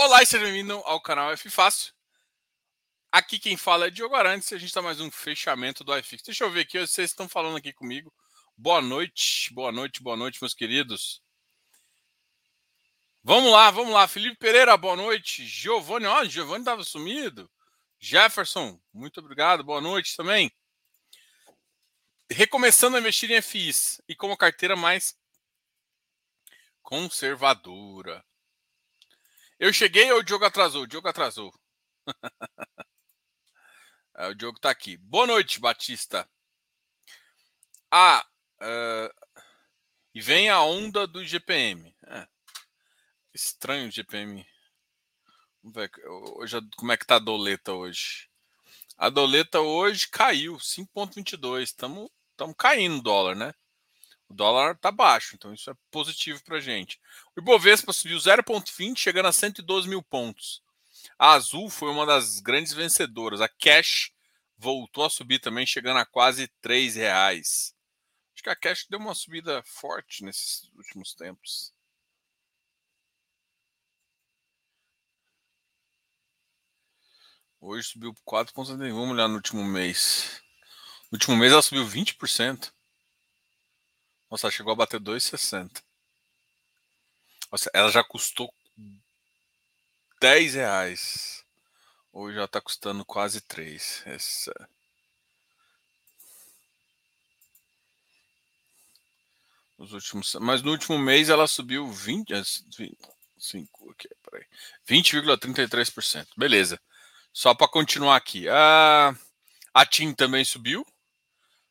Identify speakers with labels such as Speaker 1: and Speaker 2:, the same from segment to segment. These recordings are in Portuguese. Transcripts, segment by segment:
Speaker 1: Olá e seja bem-vindo ao canal F Fácil. Aqui quem fala é Diogo Arantes e a gente está mais um fechamento do iFix. Deixa eu ver aqui, vocês estão falando aqui comigo. Boa noite, boa noite, boa noite, meus queridos. Vamos lá, vamos lá. Felipe Pereira, boa noite. Giovanni, ó, Giovanni estava sumido. Jefferson, muito obrigado, boa noite também. Recomeçando a investir em FIs e com uma carteira mais conservadora. Eu cheguei ou o Diogo atrasou? O Diogo atrasou. é, o Diogo tá aqui. Boa noite, Batista. Ah, uh, e vem a onda do GPM. É, estranho o GPM. Vamos ver hoje, como é que tá a doleta hoje. A doleta hoje caiu, 5,22. Estamos caindo o dólar, né? O dólar está baixo, então isso é positivo para a gente. O Ibovespa subiu 0,20, chegando a 112 mil pontos. A Azul foi uma das grandes vencedoras. A Cash voltou a subir também, chegando a quase 3 reais. Acho que a Cash deu uma subida forte nesses últimos tempos. Hoje subiu 4,71, vamos olhar no último mês. No último mês ela subiu 20%. Nossa, chegou a bater 2,60. Nossa, ela já custou 10 reais. Hoje já está custando quase 3. Essa... Nos últimos, mas no último mês ela subiu 20, 5, aqui, 20,33%. Beleza. Só para continuar aqui. A, a TIM também subiu.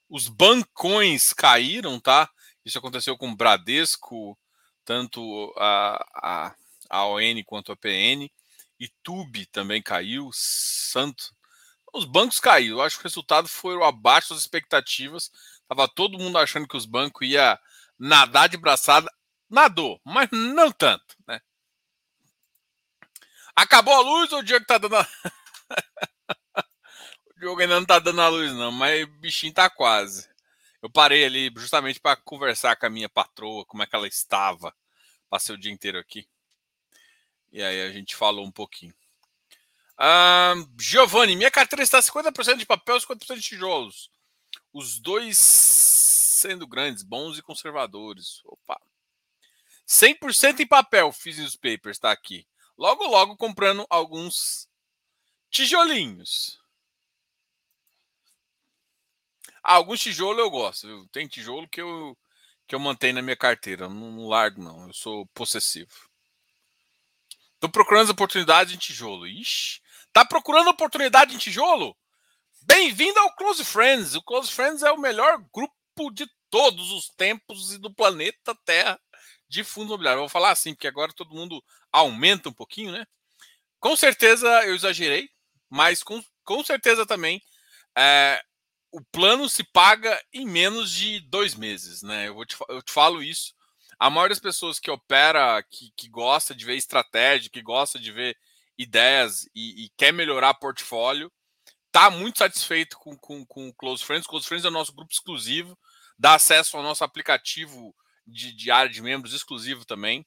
Speaker 1: Os bancões caíram, tá? Isso aconteceu com o Bradesco, tanto a, a, a ON quanto a PN. E Tube também caiu, Santo. Os bancos caíram. Eu acho que o resultado foi abaixo das expectativas. Tava todo mundo achando que os bancos ia nadar de braçada. Nadou, mas não tanto, né? Acabou a luz ou o Diego tá dando a... o Diogo ainda não tá dando a luz, não, mas o bichinho tá quase. Eu parei ali justamente para conversar com a minha patroa, como é que ela estava. Passei o dia inteiro aqui. E aí a gente falou um pouquinho. Ah, Giovanni, minha carteira está 50% de papel e 50% de tijolos. Os dois sendo grandes, bons e conservadores. Opa. 100% em papel, fiz os papers, está aqui. Logo, logo comprando alguns tijolinhos. Ah, alguns tijolos eu gosto. Tem tijolo que eu, que eu mantenho na minha carteira. Não, não largo, não. Eu sou possessivo. Tô procurando oportunidades em tijolo. Ixi. Tá procurando oportunidade em tijolo? Bem-vindo ao Close Friends. O Close Friends é o melhor grupo de todos os tempos e do planeta Terra de fundo imobiliário. vou falar assim, porque agora todo mundo aumenta um pouquinho, né? Com certeza eu exagerei, mas com, com certeza também é, o plano se paga em menos de dois meses, né? Eu, vou te, eu te falo isso. A maioria das pessoas que opera, que, que gosta de ver estratégia, que gosta de ver ideias e, e quer melhorar portfólio, tá muito satisfeito com, com, com o Close Friends. Close Friends é o nosso grupo exclusivo, dá acesso ao nosso aplicativo de, de área de membros exclusivo também.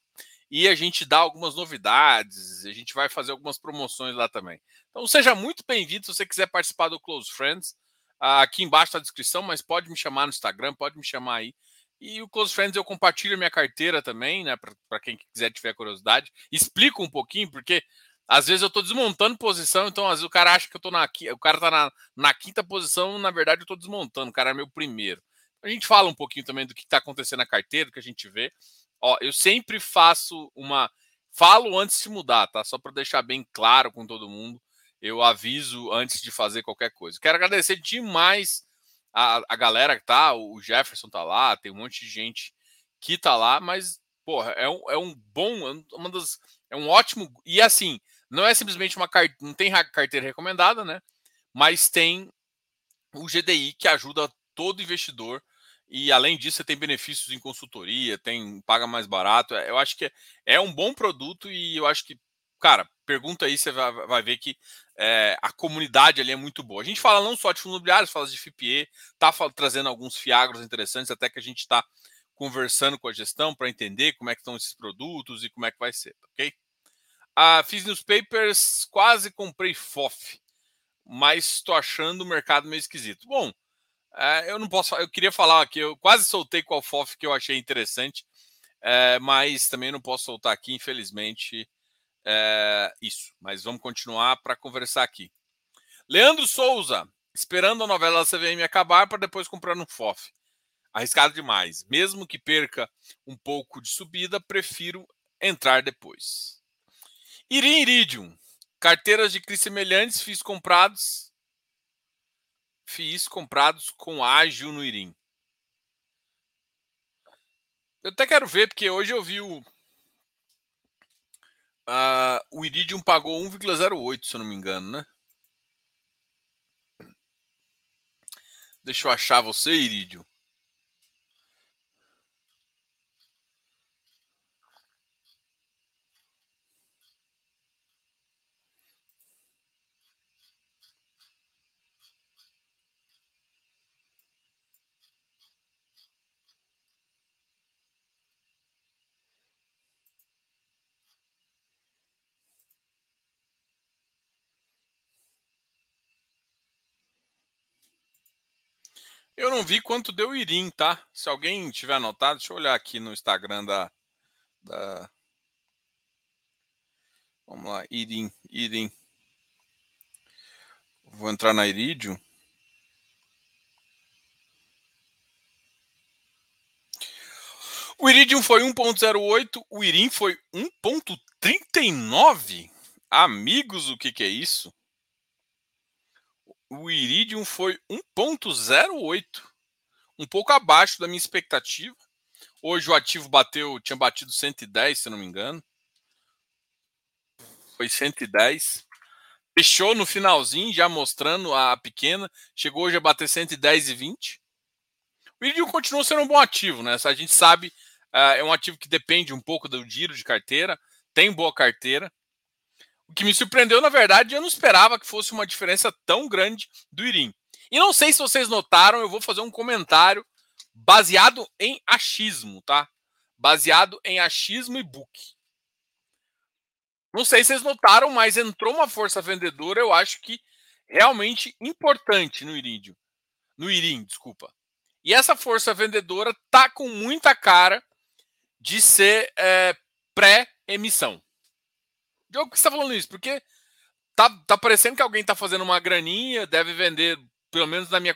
Speaker 1: E a gente dá algumas novidades, a gente vai fazer algumas promoções lá também. Então seja muito bem-vindo se você quiser participar do Close Friends. Aqui embaixo está a descrição, mas pode me chamar no Instagram, pode me chamar aí. E o Close Friends eu compartilho minha carteira também, né? Para quem quiser tiver curiosidade. Explico um pouquinho, porque às vezes eu estou desmontando posição, então às vezes o cara acha que eu estou na o cara está na, na quinta posição, na verdade eu estou desmontando, o cara é meu primeiro. A gente fala um pouquinho também do que está acontecendo na carteira, do que a gente vê. Ó, eu sempre faço uma. Falo antes de mudar, tá? Só para deixar bem claro com todo mundo eu aviso antes de fazer qualquer coisa. Quero agradecer demais a, a galera que tá, o Jefferson tá lá, tem um monte de gente que tá lá, mas, porra, é um, é um bom, é uma das, é um ótimo, e assim, não é simplesmente uma carteira, não tem carteira recomendada, né, mas tem o GDI que ajuda todo investidor e além disso você tem benefícios em consultoria, tem paga mais barato, eu acho que é, é um bom produto e eu acho que, cara, pergunta aí, você vai, vai ver que é, a comunidade ali é muito boa. A gente fala não só de fundos imobiliários, fala de FIPE, está trazendo alguns fiagros interessantes, até que a gente está conversando com a gestão para entender como é que estão esses produtos e como é que vai ser, ok? Ah, fiz newspapers, quase comprei FOF, mas estou achando o mercado meio esquisito. Bom, é, eu não posso. Eu queria falar aqui, eu quase soltei qual FOF que eu achei interessante, é, mas também não posso soltar aqui, infelizmente. É, isso, mas vamos continuar para conversar aqui. Leandro Souza, esperando a novela da CVM acabar para depois comprar um FOF. Arriscado demais. Mesmo que perca um pouco de subida, prefiro entrar depois. Irim Iridium. Carteiras de CRI semelhantes fiz comprados. Fiz comprados com ágil no Irim. Eu até quero ver, porque hoje eu vi o. Uh, o Iridium pagou 1,08, se eu não me engano, né? Deixa eu achar você, Iridium. Eu não vi quanto deu Irim, tá? Se alguém tiver anotado, deixa eu olhar aqui no Instagram da. da... Vamos lá, Irim, Irim. Vou entrar na Iridium. O Iridium foi 1.08, o Irim foi 1.39. Amigos, o que, que é isso? O Iridium foi 1.08, um pouco abaixo da minha expectativa. Hoje o ativo bateu, tinha batido 110, se não me engano. Foi 110. Fechou no finalzinho, já mostrando a pequena. Chegou hoje a bater 110,20. O Iridium continua sendo um bom ativo, né? A gente sabe, uh, é um ativo que depende um pouco do giro de carteira, tem boa carteira. O que me surpreendeu, na verdade, eu não esperava que fosse uma diferença tão grande do Irim. E não sei se vocês notaram, eu vou fazer um comentário baseado em achismo, tá? Baseado em achismo e book. Não sei se vocês notaram, mas entrou uma força vendedora, eu acho que realmente importante no Iridium. No Irim, desculpa. E essa força vendedora tá com muita cara de ser é, pré-emissão. Diogo, por que você está falando isso? Porque tá, tá parecendo que alguém está fazendo uma graninha, deve vender, pelo menos na minha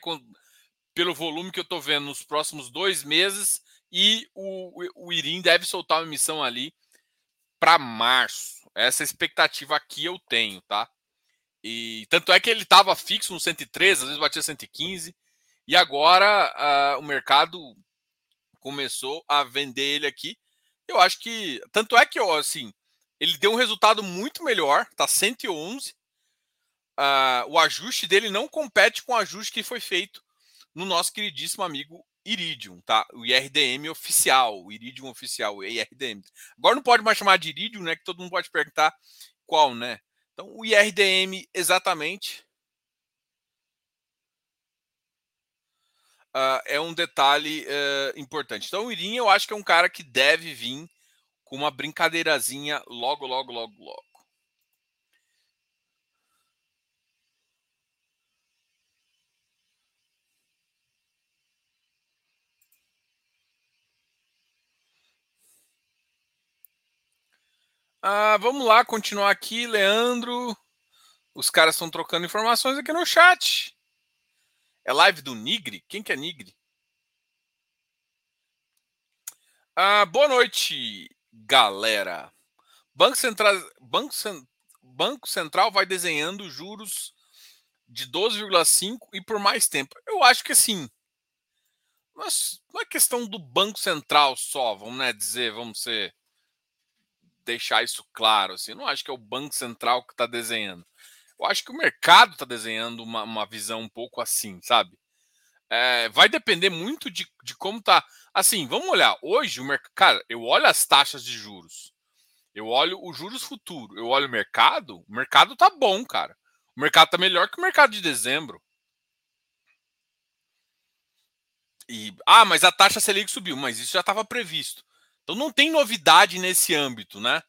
Speaker 1: pelo volume que eu estou vendo nos próximos dois meses, e o, o Irim deve soltar uma emissão ali para março. Essa expectativa aqui eu tenho, tá? E tanto é que ele estava fixo no 113, às vezes batia 115, e agora uh, o mercado começou a vender ele aqui. Eu acho que tanto é que eu assim, ele deu um resultado muito melhor, tá 111. Uh, ah, o ajuste dele não compete com o ajuste que foi feito no nosso queridíssimo amigo Iridium, tá? O IRDM oficial, o Iridium oficial, o IRDM. Agora não pode mais chamar de Iridium, né? Que todo mundo pode perguntar qual, né? Então, o IRDM exatamente uh, é um detalhe uh, importante. Então, o Irim eu acho que é um cara que deve vir uma brincadeirazinha logo, logo, logo, logo. Ah, vamos lá, continuar aqui, Leandro. Os caras estão trocando informações aqui no chat. É live do Nigre? Quem que é Nigre? Ah, boa noite, galera. Banco Central, Banco, Banco Central vai desenhando juros de 12,5 e por mais tempo. Eu acho que assim, mas não é questão do Banco Central só, vamos né, dizer, vamos ser deixar isso claro. Assim, não acho que é o Banco Central que está desenhando. Eu acho que o mercado está desenhando uma, uma visão um pouco assim, sabe? É, vai depender muito de, de como tá. Assim, vamos olhar. Hoje, o mercado. Cara, eu olho as taxas de juros. Eu olho os juros futuro. Eu olho o mercado. O mercado tá bom, cara. O mercado tá melhor que o mercado de dezembro. E, ah, mas a taxa Selic subiu, mas isso já estava previsto. Então não tem novidade nesse âmbito, né?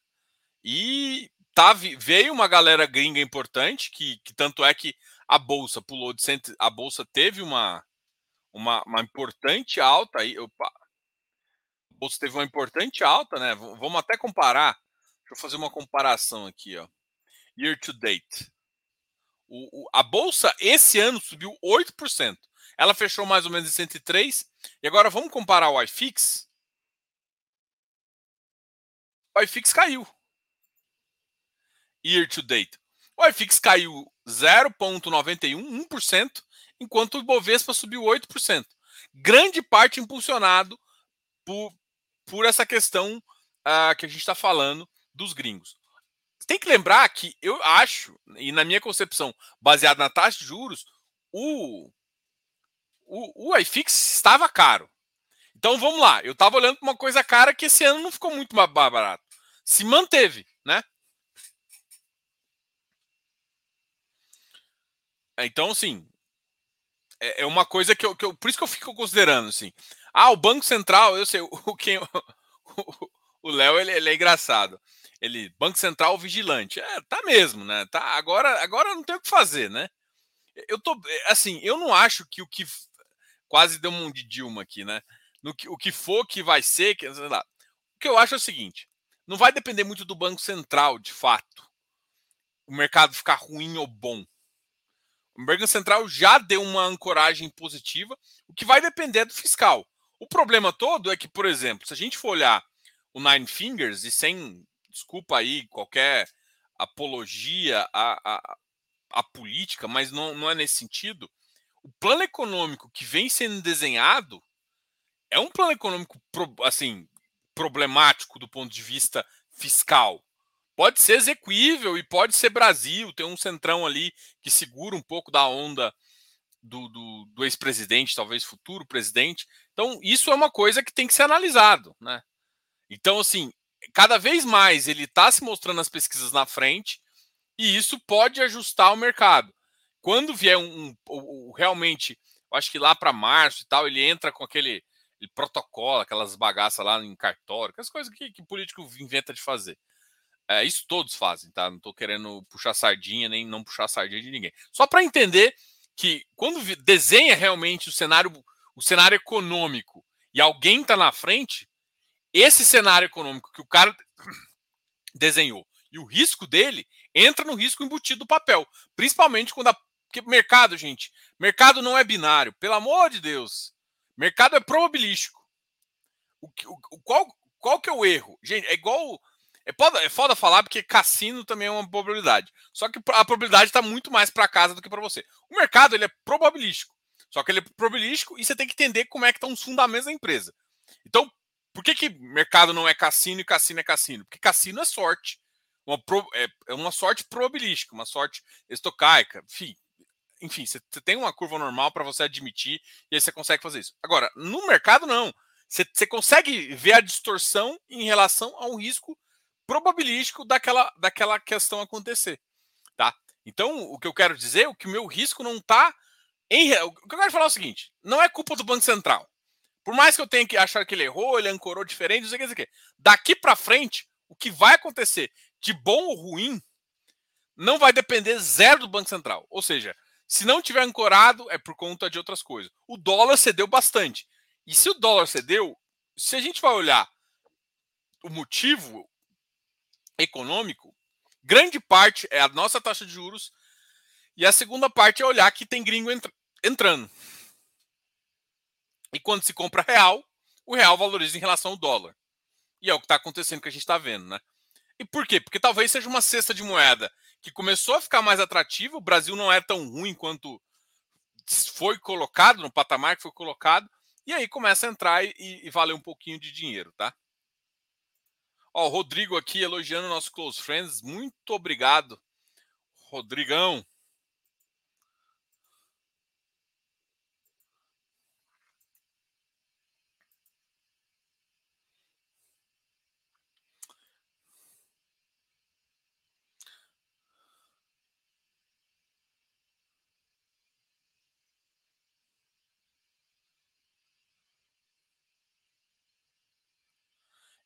Speaker 1: E tá, veio uma galera gringa importante, que, que tanto é que a bolsa pulou de cento, a bolsa teve uma, uma, uma importante alta aí. Opa, a bolsa teve uma importante alta, né? Vamos até comparar. Deixa eu fazer uma comparação aqui, ó. Year to date. O, o, a bolsa esse ano subiu 8%. Ela fechou mais ou menos em 103. E agora vamos comparar o iFix. O iFix caiu. Year to date. O iFix caiu 0,91%, 1%, enquanto o Ibovespa subiu 8%. Grande parte impulsionado por, por essa questão uh, que a gente está falando dos gringos. Tem que lembrar que eu acho, e na minha concepção, baseado na taxa de juros, o, o, o iFix estava caro. Então vamos lá, eu estava olhando para uma coisa cara que esse ano não ficou muito mais barato. Se manteve, né? Então, assim, é, é uma coisa que eu, que eu, Por isso que eu fico considerando, assim. Ah, o Banco Central, eu sei, o quem. O Léo, ele, ele, é engraçado. Ele, Banco Central vigilante. É, tá mesmo, né? Tá, agora, agora não tem o que fazer, né? Eu tô. Assim, eu não acho que o que. Quase deu um de Dilma aqui, né? No que, o que for que vai ser, que, sei lá. O que eu acho é o seguinte: não vai depender muito do Banco Central, de fato. O mercado ficar ruim ou bom. O Banco Central já deu uma ancoragem positiva, o que vai depender do fiscal. O problema todo é que, por exemplo, se a gente for olhar o Nine Fingers, e sem desculpa aí qualquer apologia à, à, à política, mas não, não é nesse sentido, o plano econômico que vem sendo desenhado é um plano econômico assim problemático do ponto de vista fiscal. Pode ser execuível e pode ser Brasil, tem um centrão ali que segura um pouco da onda do, do, do ex-presidente, talvez futuro presidente. Então, isso é uma coisa que tem que ser analisado, né? Então, assim, cada vez mais ele está se mostrando nas pesquisas na frente e isso pode ajustar o mercado. Quando vier um, um, um realmente, acho que lá para março e tal, ele entra com aquele, aquele protocolo, aquelas bagaças lá em cartório, aquelas coisas que, que político inventa de fazer. É, isso todos fazem, tá? Não estou querendo puxar sardinha nem não puxar sardinha de ninguém. Só para entender que quando desenha realmente o cenário, o cenário econômico e alguém está na frente, esse cenário econômico que o cara desenhou e o risco dele entra no risco embutido do papel, principalmente quando a porque mercado, gente, mercado não é binário, pelo amor de Deus. Mercado é probabilístico. O, o, qual, qual que é o erro? Gente, é igual é foda, é foda falar porque cassino também é uma probabilidade. Só que a probabilidade está muito mais para casa do que para você. O mercado ele é probabilístico. Só que ele é probabilístico e você tem que entender como é que estão os fundamentos da empresa. Então, por que, que mercado não é cassino e cassino é cassino? Porque cassino é sorte. Uma pro, é, é uma sorte probabilística, uma sorte estocaica. Enfim, enfim, você tem uma curva normal para você admitir e aí você consegue fazer isso. Agora, no mercado, não. Você, você consegue ver a distorção em relação ao risco probabilístico daquela, daquela questão acontecer, tá? Então, o que eu quero dizer é que o meu risco não está em... O que eu quero falar é o seguinte, não é culpa do Banco Central. Por mais que eu tenha que achar que ele errou, ele ancorou diferente, não sei o que, não sei o que. Daqui para frente, o que vai acontecer de bom ou ruim não vai depender zero do Banco Central. Ou seja, se não tiver ancorado, é por conta de outras coisas. O dólar cedeu bastante. E se o dólar cedeu, se a gente vai olhar o motivo, econômico, grande parte é a nossa taxa de juros e a segunda parte é olhar que tem gringo entra entrando. E quando se compra real, o real valoriza em relação ao dólar. E é o que está acontecendo que a gente está vendo, né? E por quê? Porque talvez seja uma cesta de moeda que começou a ficar mais atrativa. O Brasil não é tão ruim quanto foi colocado, no patamar que foi colocado. E aí começa a entrar e, e valer um pouquinho de dinheiro, tá? Ó, o Rodrigo aqui elogiando nosso close friends. Muito obrigado, Rodrigão.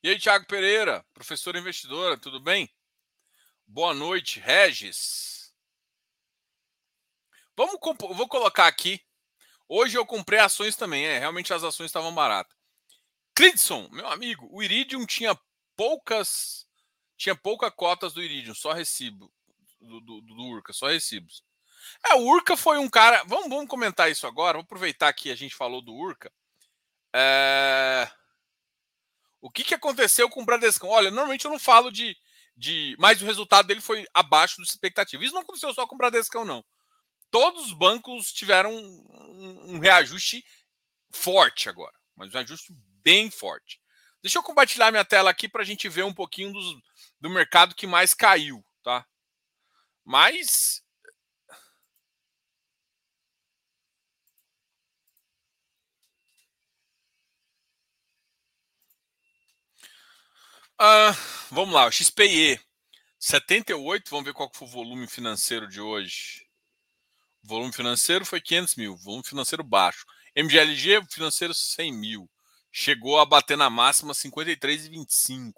Speaker 1: E aí, Thiago Pereira, professora investidora, tudo bem? Boa noite, Regis. Vamos vou colocar aqui. Hoje eu comprei ações também, é, realmente as ações estavam baratas. Clinton, meu amigo, o Iridium tinha poucas tinha pouca cotas do Iridium, só recibo do, do, do Urca, só recibos. É, o Urca foi um cara. Vamos, vamos comentar isso agora. Vou aproveitar que a gente falou do Urca. É... O que, que aconteceu com o Bradescão? Olha, normalmente eu não falo de, de. Mas o resultado dele foi abaixo da expectativa. Isso não aconteceu só com o Bradescão, não. Todos os bancos tiveram um, um reajuste forte agora. Mas um reajuste bem forte. Deixa eu compartilhar minha tela aqui para a gente ver um pouquinho dos, do mercado que mais caiu, tá? Mas Uh, vamos lá, o XPE 78, vamos ver qual foi o volume financeiro de hoje. O volume financeiro foi 500 mil, volume financeiro baixo. MGLG, financeiro 100 mil. Chegou a bater na máxima 53,25.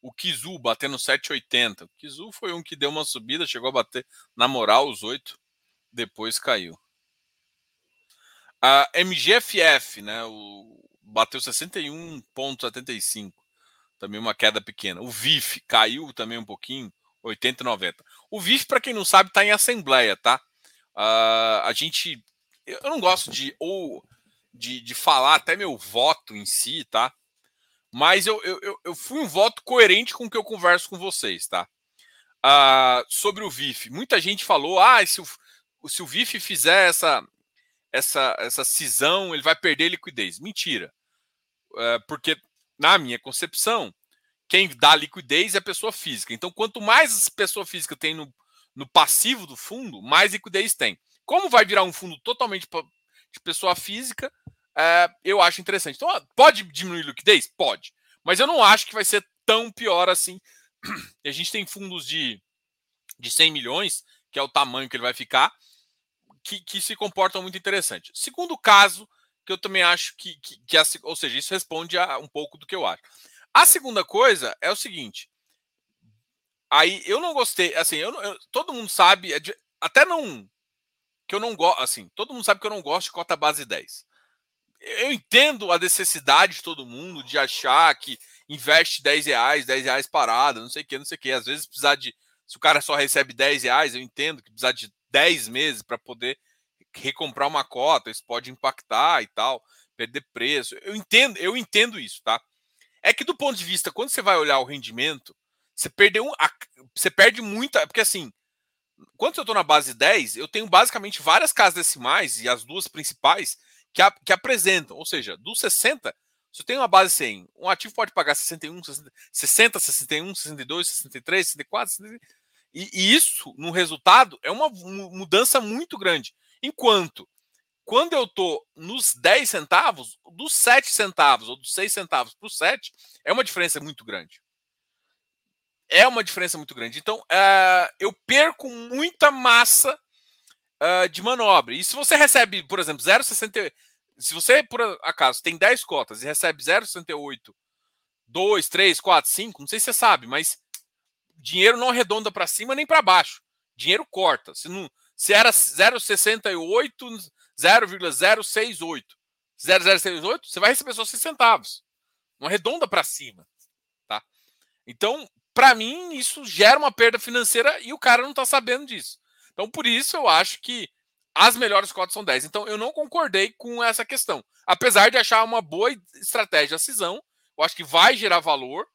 Speaker 1: O Kizu batendo 7,80. O Kizu foi um que deu uma subida, chegou a bater na moral os 8, depois caiu. A MGFF, né, o, bateu 61,75 também uma queda pequena. O VIF caiu também um pouquinho, 80 e 90. O VIF, para quem não sabe, está em assembleia, tá? Uh, a gente. Eu não gosto de ou de, de falar até meu voto em si, tá? Mas eu, eu, eu fui um voto coerente com o que eu converso com vocês, tá? Uh, sobre o VIF. Muita gente falou: ah, se o, se o VIF fizer essa, essa, essa cisão, ele vai perder liquidez. Mentira. Uh, porque na minha concepção, quem dá liquidez é a pessoa física. Então, quanto mais pessoa física tem no, no passivo do fundo, mais liquidez tem. Como vai virar um fundo totalmente de pessoa física, é, eu acho interessante. Então, pode diminuir liquidez? Pode. Mas eu não acho que vai ser tão pior assim. A gente tem fundos de, de 100 milhões, que é o tamanho que ele vai ficar, que, que se comportam muito interessante. Segundo caso, que eu também acho que, que, que a, ou seja, isso responde a um pouco do que eu acho. A segunda coisa é o seguinte. Aí eu não gostei, assim, eu, eu todo mundo sabe, é até não que eu não gosto, assim, todo mundo sabe que eu não gosto de cota base 10. Eu entendo a necessidade de todo mundo de achar que investe 10 reais, 10 reais parada, não sei o que, não sei o que. Às vezes precisar de. Se o cara só recebe 10 reais, eu entendo que precisar de 10 meses para poder recomprar uma cota, isso pode impactar e tal, perder preço. Eu entendo, eu entendo isso, tá? É que do ponto de vista, quando você vai olhar o rendimento, você perdeu um, você perde muita, porque assim, quando eu estou na base 10, eu tenho basicamente várias casas decimais e as duas principais que, a, que apresentam, ou seja, dos 60, se eu tenho uma base 100, um ativo pode pagar 61, 60, 60 61, 62, 63, 64, 63, e, e isso, no resultado, é uma mudança muito grande. Enquanto quando eu estou nos 10 centavos, dos 7 centavos ou dos 6 centavos para os 7, é uma diferença muito grande. É uma diferença muito grande. Então, uh, eu perco muita massa uh, de manobra. E se você recebe, por exemplo, 0,68, se você, por acaso, tem 10 cotas e recebe 0,68, 2, 3, 4, 5, não sei se você sabe, mas dinheiro não arredonda para cima nem para baixo. Dinheiro corta. Se não, se era 0,68, 0,068, 0,068, você vai receber só 6 centavos. Uma redonda para cima, tá? Então, para mim, isso gera uma perda financeira e o cara não está sabendo disso. Então, por isso eu acho que as melhores cotas são 10. Então, eu não concordei com essa questão. Apesar de achar uma boa estratégia a cisão, eu acho que vai gerar valor,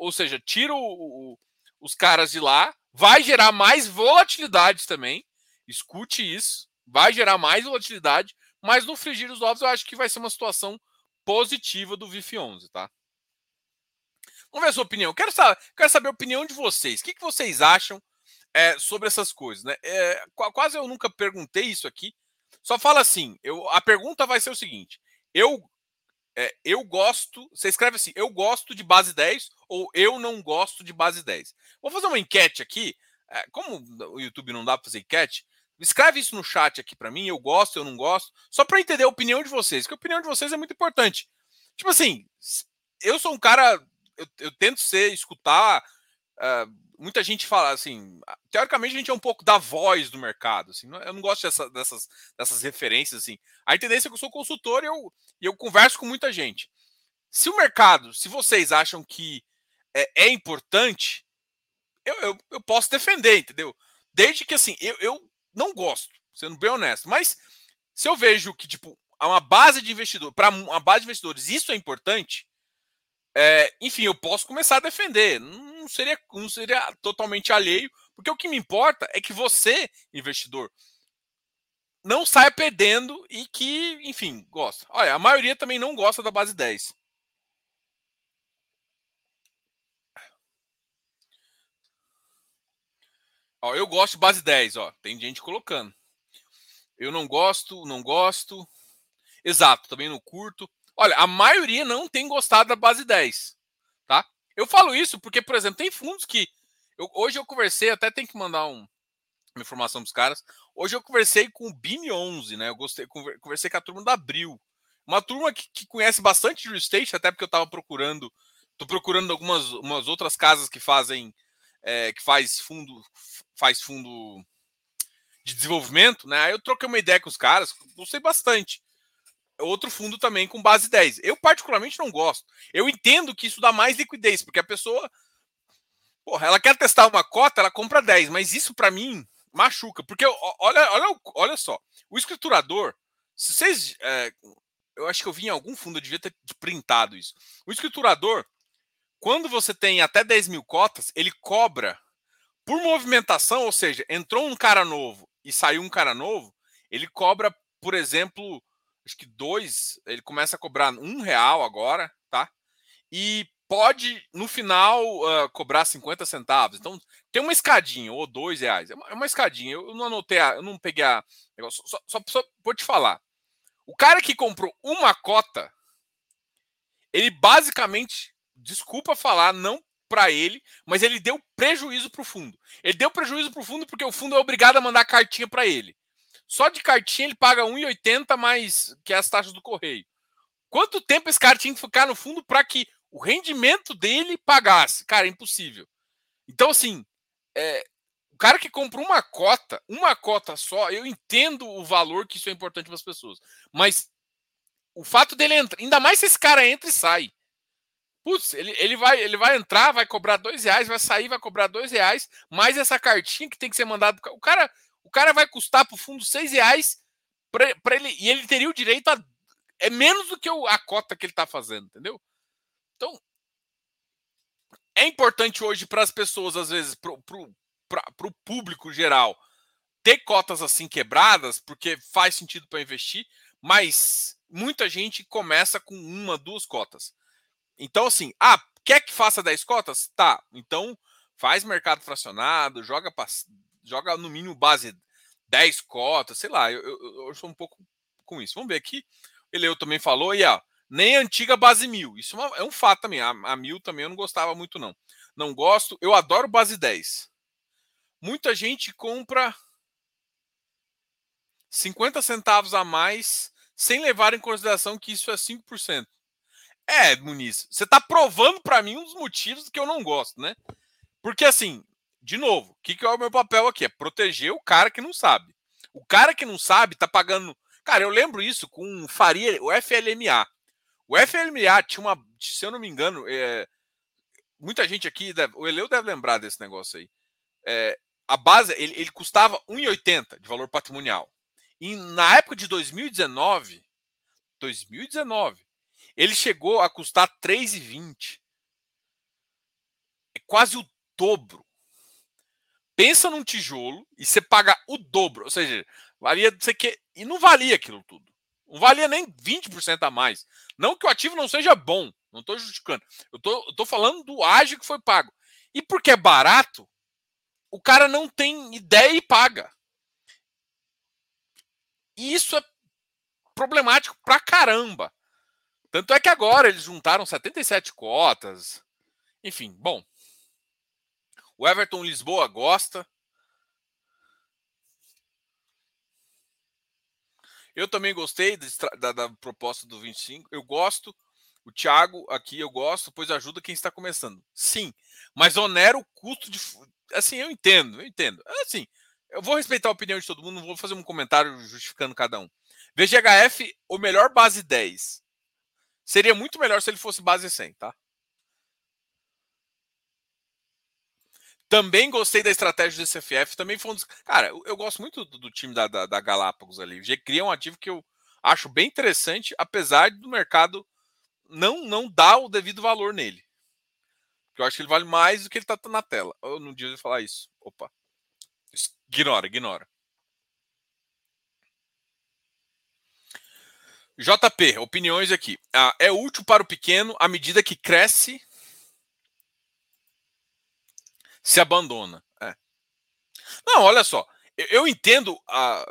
Speaker 1: ou seja, tira o, o, os caras de lá, vai gerar mais volatilidade também, Escute isso, vai gerar mais volatilidade, mas no frigir dos ovos eu acho que vai ser uma situação positiva do VIF 11, tá? Vamos ver a sua opinião. Quero saber, quero saber a opinião de vocês. O que, que vocês acham é, sobre essas coisas? Né? É, quase eu nunca perguntei isso aqui. Só fala assim: eu, a pergunta vai ser o seguinte: eu, é, eu gosto. Você escreve assim: eu gosto de base 10 ou eu não gosto de base 10. Vou fazer uma enquete aqui. É, como o YouTube não dá para fazer enquete, Escreve isso no chat aqui para mim, eu gosto, eu não gosto, só para entender a opinião de vocês, porque a opinião de vocês é muito importante. Tipo assim, eu sou um cara, eu, eu tento ser, escutar Uh, muita gente fala assim, teoricamente a gente é um pouco da voz do mercado, assim, eu não gosto dessa, dessas, dessas referências, assim. A tendência é que eu sou consultor e eu, eu converso com muita gente. Se o mercado, se vocês acham que é, é importante, eu, eu, eu, posso defender, entendeu? Desde que assim, eu, eu não gosto, sendo bem honesto, mas se eu vejo que, tipo, uma base de investidor, para uma base de investidores, isso é importante, é, enfim, eu posso começar a defender. Não seria, não seria totalmente alheio, porque o que me importa é que você, investidor, não saia perdendo e que, enfim, gosta. Olha, a maioria também não gosta da base 10. Ó, eu gosto base 10, ó. Tem gente colocando. Eu não gosto, não gosto. Exato, também não curto. Olha, a maioria não tem gostado da base 10, tá? Eu falo isso porque, por exemplo, tem fundos que eu, hoje eu conversei, até tem que mandar um, uma informação para os caras. Hoje eu conversei com o BIM 11, né? Eu gostei, conversei com a turma da Abril. Uma turma que, que conhece bastante real estate, até porque eu estava procurando, tô procurando algumas umas outras casas que fazem é, que faz fundo faz fundo de desenvolvimento, né? Aí eu troquei uma ideia com os caras, gostei bastante outro fundo também com base 10. Eu, particularmente, não gosto. Eu entendo que isso dá mais liquidez, porque a pessoa. Porra, ela quer testar uma cota, ela compra 10, mas isso para mim machuca. Porque olha, olha, olha só, o escriturador, se vocês. É, eu acho que eu vi em algum fundo, eu devia ter printado isso. O escriturador, quando você tem até 10 mil cotas, ele cobra por movimentação, ou seja, entrou um cara novo e saiu um cara novo, ele cobra, por exemplo, acho que dois, ele começa a cobrar um real agora, tá? E pode, no final, uh, cobrar 50 centavos. Então, tem uma escadinha, ou dois reais. É uma, é uma escadinha. Eu não anotei, a, eu não peguei a negócio. Só, só, só vou te falar. O cara que comprou uma cota, ele basicamente, desculpa falar, não para ele, mas ele deu prejuízo para o fundo. Ele deu prejuízo para o fundo porque o fundo é obrigado a mandar cartinha para ele. Só de cartinha ele paga 1,80 mais que as taxas do correio. Quanto tempo esse cara tinha que ficar no fundo para que o rendimento dele pagasse? Cara, é impossível. Então, assim, é, o cara que compra uma cota, uma cota só, eu entendo o valor que isso é importante para as pessoas. Mas o fato dele entrar, ainda mais se esse cara entra e sai. Putz, ele, ele, vai, ele vai entrar, vai cobrar dois reais, vai sair, vai cobrar dois reais, mais essa cartinha que tem que ser mandada. O cara, o cara vai custar para o fundo seis reais para ele e ele teria o direito a é menos do que a cota que ele está fazendo, entendeu? Então é importante hoje para as pessoas, às vezes, para o público geral, ter cotas assim quebradas, porque faz sentido para investir, mas muita gente começa com uma, duas cotas. Então, assim, ah, quer que faça 10 cotas? Tá, então faz mercado fracionado, joga joga no mínimo base 10 cotas, sei lá, eu, eu, eu sou um pouco com isso. Vamos ver aqui. Ele eu também falou, e ó, nem antiga base mil. Isso é, uma, é um fato também. A, a, mil também eu não gostava muito, não. Não gosto, eu adoro base 10. Muita gente compra 50 centavos a mais sem levar em consideração que isso é 5%. É, Muniz, você está provando para mim dos motivos que eu não gosto, né? Porque assim, de novo, o que, que é o meu papel aqui? É proteger o cara que não sabe. O cara que não sabe tá pagando. Cara, eu lembro isso com o Faria, o FLMA. O FLMA tinha uma, se eu não me engano, é, muita gente aqui, deve, o Eleu deve lembrar desse negócio aí. É, a base, ele, ele custava 1,80 de valor patrimonial. E na época de 2019, 2019, ele chegou a custar 3,20. É quase o dobro pensa num tijolo e você paga o dobro, ou seja, valia você que e não valia aquilo tudo. Não valia nem 20% a mais. Não que o ativo não seja bom, não estou justificando. Eu tô falando do ágio que foi pago. E porque é barato, o cara não tem ideia e paga. E isso é problemático pra caramba. Tanto é que agora eles juntaram 77 cotas. Enfim, bom, o Everton Lisboa gosta. Eu também gostei da, da, proposta do 25. Eu gosto. O Thiago aqui eu gosto, pois ajuda quem está começando. Sim, mas onera o custo de. Assim, eu entendo, eu entendo. Assim, eu vou respeitar a opinião de todo mundo, não vou fazer um comentário justificando cada um. VGHF, o melhor base 10. Seria muito melhor se ele fosse base 100, tá? Também gostei da estratégia do CFF. Também foi um dos... Cara, eu, gosto muito do, do time da, da, da, Galápagos ali. Já cria um ativo que eu acho bem interessante, apesar do mercado não, não dar o devido valor nele. Eu acho que ele vale mais do que ele está na tela. Eu não devia falar isso. Opa. Ignora, ignora. JP, opiniões aqui. Ah, é útil para o pequeno à medida que cresce, se abandona. É. Não, olha só. Eu, eu entendo a,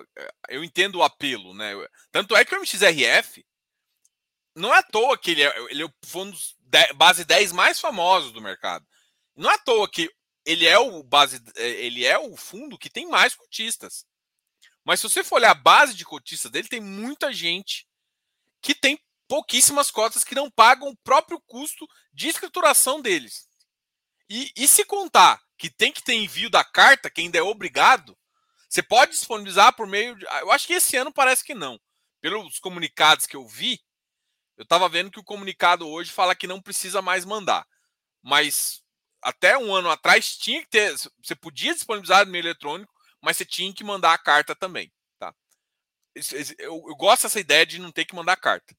Speaker 1: eu entendo o apelo, né? Tanto é que o MXRF não é à toa que ele é, ele é um dos base 10 mais famosos do mercado. Não é à toa que ele é o base, ele é o fundo que tem mais cotistas. Mas se você for olhar a base de cotistas dele, tem muita gente que tem pouquíssimas cotas que não pagam o próprio custo de escrituração deles. E, e se contar que tem que ter envio da carta, que ainda é obrigado, você pode disponibilizar por meio de. Eu acho que esse ano parece que não. Pelos comunicados que eu vi, eu estava vendo que o comunicado hoje fala que não precisa mais mandar. Mas até um ano atrás tinha que ter. Você podia disponibilizar no meio eletrônico, mas você tinha que mandar a carta também. Eu, eu gosto dessa ideia de não ter que mandar carta.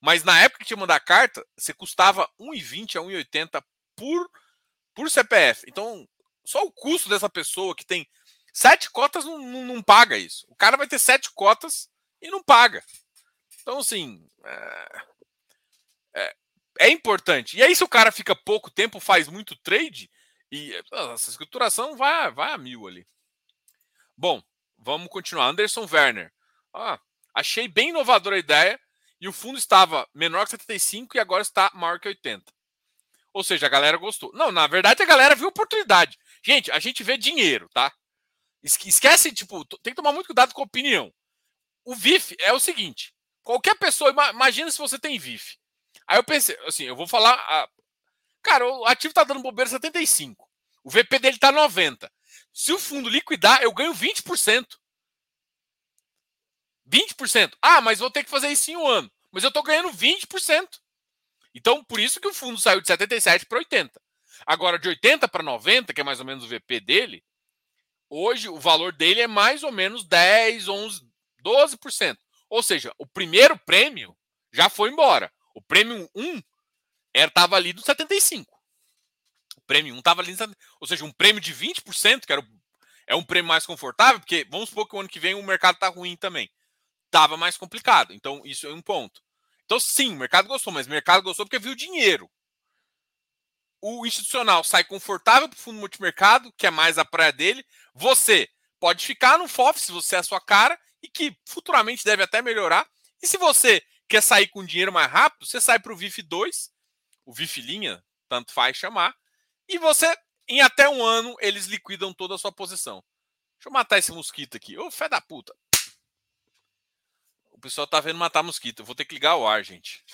Speaker 1: Mas na época que tinha que mandar carta, você custava 1,20 a 1,80 por, por CPF. Então, só o custo dessa pessoa que tem sete cotas não, não, não paga isso. O cara vai ter sete cotas e não paga. Então, assim. É é, é importante. E aí, se o cara fica pouco tempo, faz muito trade, e essa escrituração vai, vai a mil ali. Bom, vamos continuar. Anderson Werner. Ah, achei bem inovadora a ideia e o fundo estava menor que 75 e agora está maior que 80. Ou seja, a galera gostou. Não, na verdade a galera viu oportunidade. Gente, a gente vê dinheiro, tá? Esquece, tipo, tem que tomar muito cuidado com a opinião. O VIF é o seguinte: qualquer pessoa, imagina se você tem VIF. Aí eu pensei, assim, eu vou falar. A... Cara, o ativo tá dando bobeira 75. O VP dele tá 90. Se o fundo liquidar, eu ganho 20%. 20%. Ah, mas vou ter que fazer isso em um ano. Mas eu tô ganhando 20%. Então, por isso que o fundo saiu de 77 para 80. Agora, de 80 para 90, que é mais ou menos o VP dele, hoje o valor dele é mais ou menos 10, 11, 12%. Ou seja, o primeiro prêmio já foi embora. O Premium 1 estava ali do 75. O Premium 1 estava ali, ou seja, um prêmio de 20%, que era o, é um prêmio mais confortável, porque vamos supor que o ano que vem o mercado está ruim também. Estava mais complicado. Então, isso é um ponto. Então, sim, o mercado gostou, mas o mercado gostou porque viu dinheiro. O institucional sai confortável para o fundo multimercado, que é mais a praia dele. Você pode ficar no FOF se você é a sua cara e que futuramente deve até melhorar. E se você quer sair com dinheiro mais rápido, você sai para o VIF 2, o VIF linha, tanto faz chamar, e você, em até um ano, eles liquidam toda a sua posição. Deixa eu matar esse mosquito aqui. Ô, fé da puta. Pessoal tá vendo matar mosquito. Vou ter que ligar o ar, gente.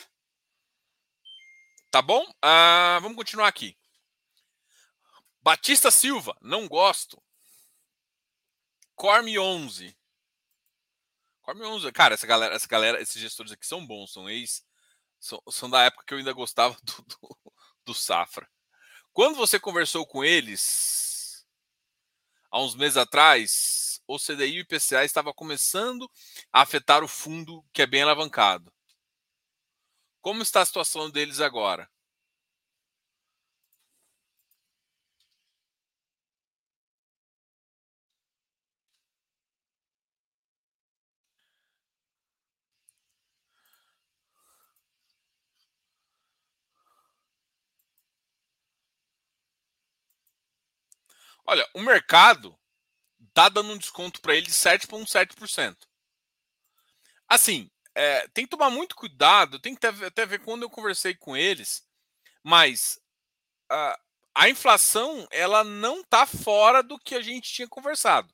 Speaker 1: Tá bom? Ah, vamos continuar aqui. Batista Silva, não gosto. Corme 11. Come 11. Cara, essa galera, essa galera, esses gestores aqui são bons, são ex. São, são da época que eu ainda gostava do, do, do Safra. Quando você conversou com eles, há uns meses atrás, o CDI e o IPCA estava começando a afetar o fundo que é bem alavancado. Como está a situação deles agora? Olha, o mercado tá dando um desconto para ele de 7,7%. Assim, é, tem que tomar muito cuidado, tem que até, até ver quando eu conversei com eles, mas a, a inflação ela não tá fora do que a gente tinha conversado.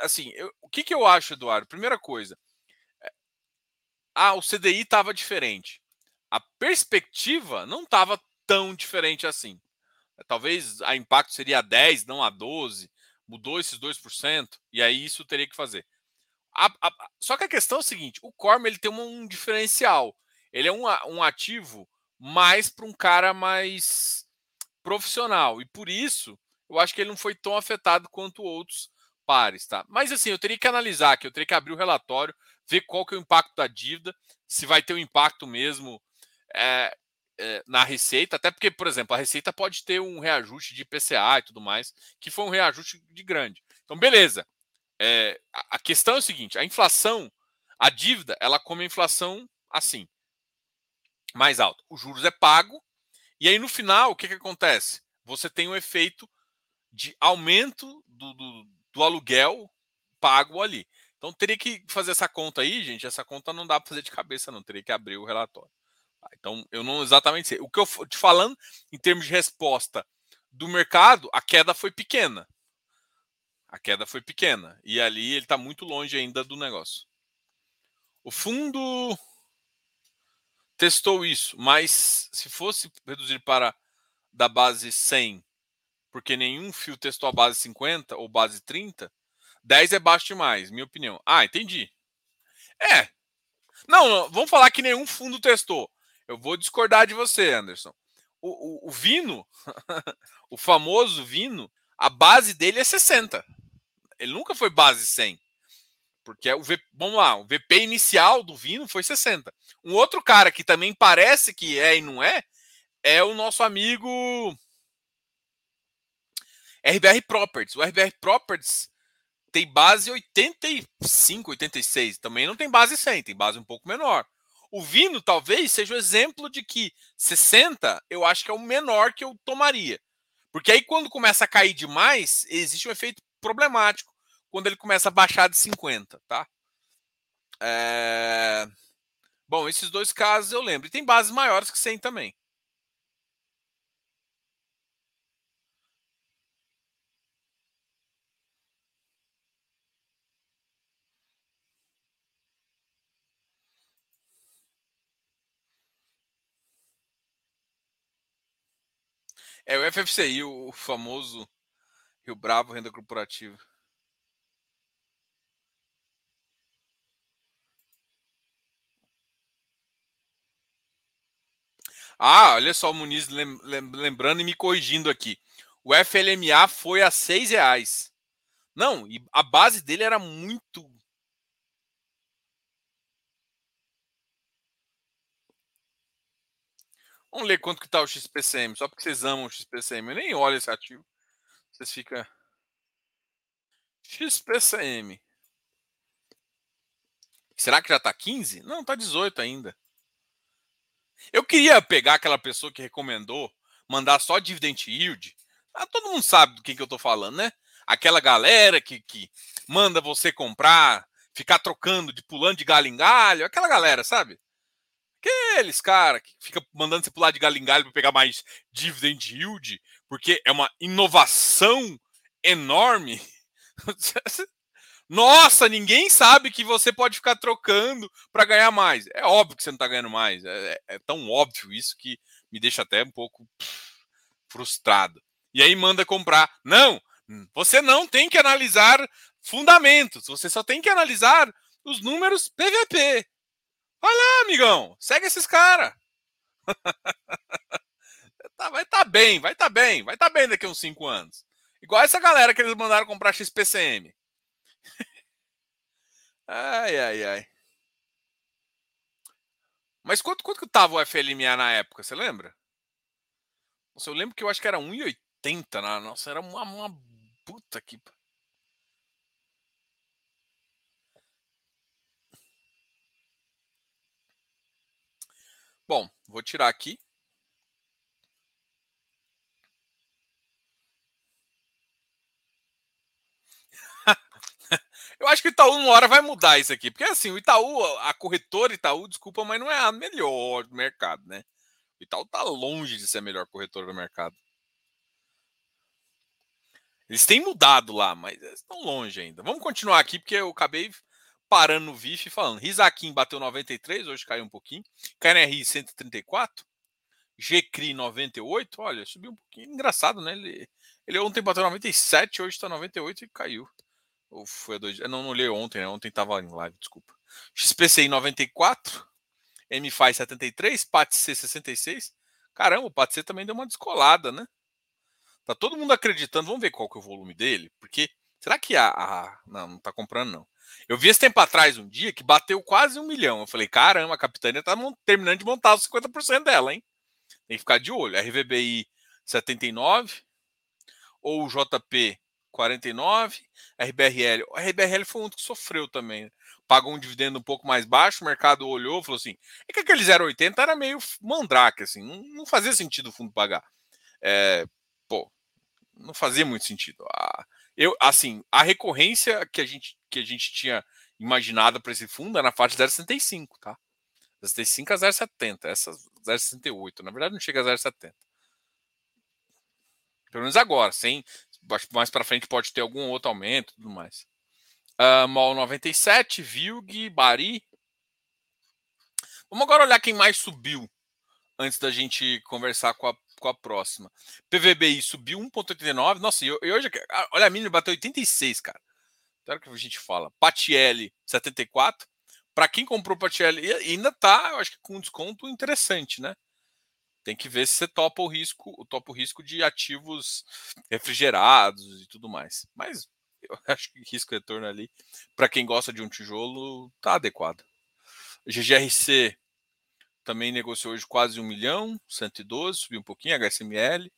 Speaker 1: Assim, eu, o que, que eu acho, Eduardo? Primeira coisa, é, ah, o CDI estava diferente. a perspectiva não estava tão diferente assim. Talvez a impacto seria a 10, não a 12, mudou esses 2%, e aí isso teria que fazer. A, a, só que a questão é o seguinte: o Corm ele tem um, um diferencial. Ele é um, um ativo mais para um cara mais profissional. E por isso, eu acho que ele não foi tão afetado quanto outros pares, tá? Mas assim, eu teria que analisar que eu teria que abrir o relatório, ver qual que é o impacto da dívida, se vai ter um impacto mesmo é, é, na receita, até porque, por exemplo, a receita pode ter um reajuste de IPCA e tudo mais, que foi um reajuste de grande. Então, beleza. É, a, questão é o seguinte: a inflação, a dívida, ela come a inflação assim, mais alto. Os juros é pago, e aí no final, o que, que acontece? Você tem um efeito de aumento do, do, do aluguel pago ali. Então teria que fazer essa conta aí, gente. Essa conta não dá para fazer de cabeça, não. Teria que abrir o relatório. Tá, então eu não exatamente sei. O que eu te falando em termos de resposta do mercado, a queda foi pequena. A queda foi pequena. E ali ele está muito longe ainda do negócio. O fundo testou isso, mas se fosse reduzir para da base 100 porque nenhum fio testou a base 50 ou base 30, 10 é baixo demais, minha opinião. Ah, entendi. É. Não, não vamos falar que nenhum fundo testou. Eu vou discordar de você, Anderson. O, o, o Vino, o famoso Vino, a base dele é 60. Ele nunca foi base 100. Porque é o v, vamos lá, o VP inicial do Vino foi 60. Um outro cara que também parece que é e não é, é o nosso amigo RBR Properties. O RBR Properties tem base 85, 86. Também não tem base 100, tem base um pouco menor. O Vino talvez seja o exemplo de que 60 eu acho que é o menor que eu tomaria. Porque aí quando começa a cair demais, existe um efeito problemático quando ele começa a baixar de 50, tá? É... Bom, esses dois casos eu lembro. E tem bases maiores que 100 também. É o FFCI, o famoso Rio Bravo Renda Corporativa. Ah, olha só o Muniz lembrando e me corrigindo aqui. O FLMA foi a seis reais. Não, e a base dele era muito. Vamos ler quanto que tá o XPCM, só porque vocês amam o XPCM. Eu nem olho esse ativo. Vocês ficam. XPCM. Será que já tá 15? Não, tá 18 ainda. Eu queria pegar aquela pessoa que recomendou mandar só dividend yield. Ah, todo mundo sabe do que, que eu tô falando, né? Aquela galera que, que manda você comprar, ficar trocando, de pulando de galho em galho, aquela galera, sabe? Aqueles cara que fica mandando você pular de galho em galho para pegar mais dividend yield, porque é uma inovação enorme. Nossa, ninguém sabe que você pode ficar trocando para ganhar mais. É óbvio que você não está ganhando mais. É, é, é, tão óbvio isso que me deixa até um pouco frustrado. E aí manda comprar. Não, você não tem que analisar fundamentos. Você só tem que analisar os números PVP. Vai lá, amigão. Segue esses caras. tá, vai estar tá bem, vai estar tá bem, vai estar tá bem daqui a uns 5 anos. Igual essa galera que eles mandaram comprar XPCM. ai, ai, ai. Mas quanto, quanto que tava o FLMA na época, você lembra? Nossa, eu lembro que eu acho que era 1,80. Na... Nossa, era uma, uma puta que. Bom, vou tirar aqui. Eu acho que o Itaú uma hora vai mudar isso aqui. Porque assim, o Itaú, a corretora Itaú, desculpa, mas não é a melhor do mercado, né? O Itaú tá longe de ser a melhor corretora do mercado. Eles têm mudado lá, mas estão longe ainda. Vamos continuar aqui, porque eu acabei parando no VIF falando. Rizakin bateu 93, hoje caiu um pouquinho. KNRI 134. GCRI 98. Olha, subiu um pouquinho. Engraçado, né? Ele, ele ontem bateu 97, hoje está 98 e caiu. Ou foi dois Não, não olhei ontem, né? Ontem estava em live, desculpa. XPCI 94. MFI 73. PATC 66. Caramba, o PATC também deu uma descolada, né? Tá todo mundo acreditando. Vamos ver qual que é o volume dele, porque será que a, a... não, não tá comprando não. Eu vi esse tempo atrás um dia que bateu quase um milhão. Eu falei, caramba, a Capitânia tá terminando de montar os 50% dela, hein? Tem que ficar de olho. RVBI 79 ou JP 49, RBRL. O RBRL foi um que sofreu também. Né? Pagou um dividendo um pouco mais baixo, o mercado olhou e falou assim: é que aquele 0,80 era meio mandrake, assim, não, não fazia sentido o fundo pagar. É, pô, não fazia muito sentido. Ah, eu, assim, a recorrência que a gente, que a gente tinha imaginado para esse fundo era na faixa de 0,65, tá? 0,65 a 0,70, essa 0,68. Na verdade, não chega a 0,70. Pelo menos agora, sem. Mais para frente pode ter algum outro aumento e tudo mais. Uh, MOL 97, Vilg, Bari. Vamos agora olhar quem mais subiu antes da gente conversar com a com a próxima. PVBI subiu 1,89. Nossa, e hoje, olha a mínima, bateu 86, cara. Claro que a gente fala. Patielli, 74. Para quem comprou Patielli, ainda tá, eu acho que com um desconto interessante, né? Tem que ver se você topa o risco, o topa o risco de ativos refrigerados e tudo mais. Mas eu acho que risco retorno ali, para quem gosta de um tijolo, tá adequado. GGRC também negociou hoje quase um milhão, 112, subiu um pouquinho, HSML.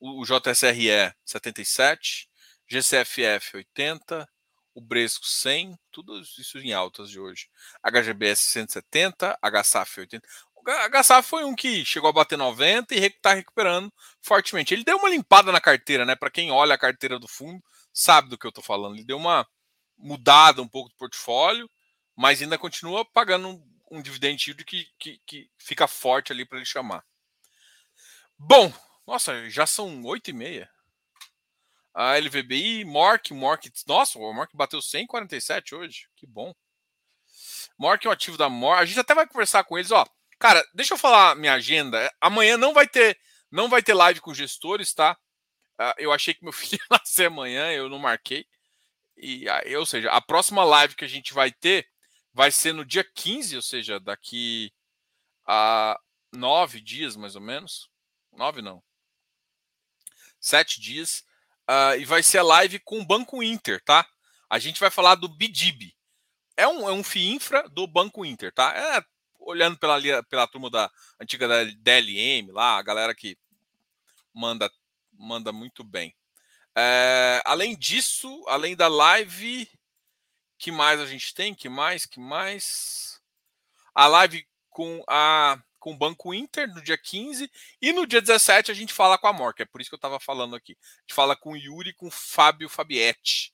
Speaker 1: O, o JSRE 77, GCFF 80, o Bresco 100, tudo isso em altas de hoje. HGBS 170, HSAF 80. O HSAF foi um que chegou a bater 90 e está recuperando fortemente. Ele deu uma limpada na carteira, né? Para quem olha a carteira do fundo, sabe do que eu estou falando. Ele deu uma mudada um pouco do portfólio, mas ainda continua pagando um dividend yield que, que, que fica forte ali para ele chamar. Bom, nossa, já são oito e meia. A LVBI, Mork, Mork, nossa, o Mork bateu 147 hoje, que bom. Mork é um ativo da Mork, a gente até vai conversar com eles, ó. Cara, deixa eu falar minha agenda. Amanhã não vai ter, não vai ter live com gestores, tá? Uh, eu achei que meu filho ia nascer amanhã, eu não marquei. E, uh, ou seja, a próxima live que a gente vai ter vai ser no dia 15, ou seja, daqui a nove dias, mais ou menos. Nove não. Sete dias. Uh, e vai ser a live com o Banco Inter, tá? A gente vai falar do BIDIB. É um, é um FII infra do Banco Inter, tá? É, olhando pela, pela turma da antiga da DLM lá, a galera que manda, manda muito bem. É, além disso, além da live, que mais a gente tem? Que mais? Que mais? A live com a com o Banco Inter no dia 15 e no dia 17 a gente fala com a Morca. É por isso que eu estava falando aqui. A gente fala com o Yuri com o Fábio Fabietti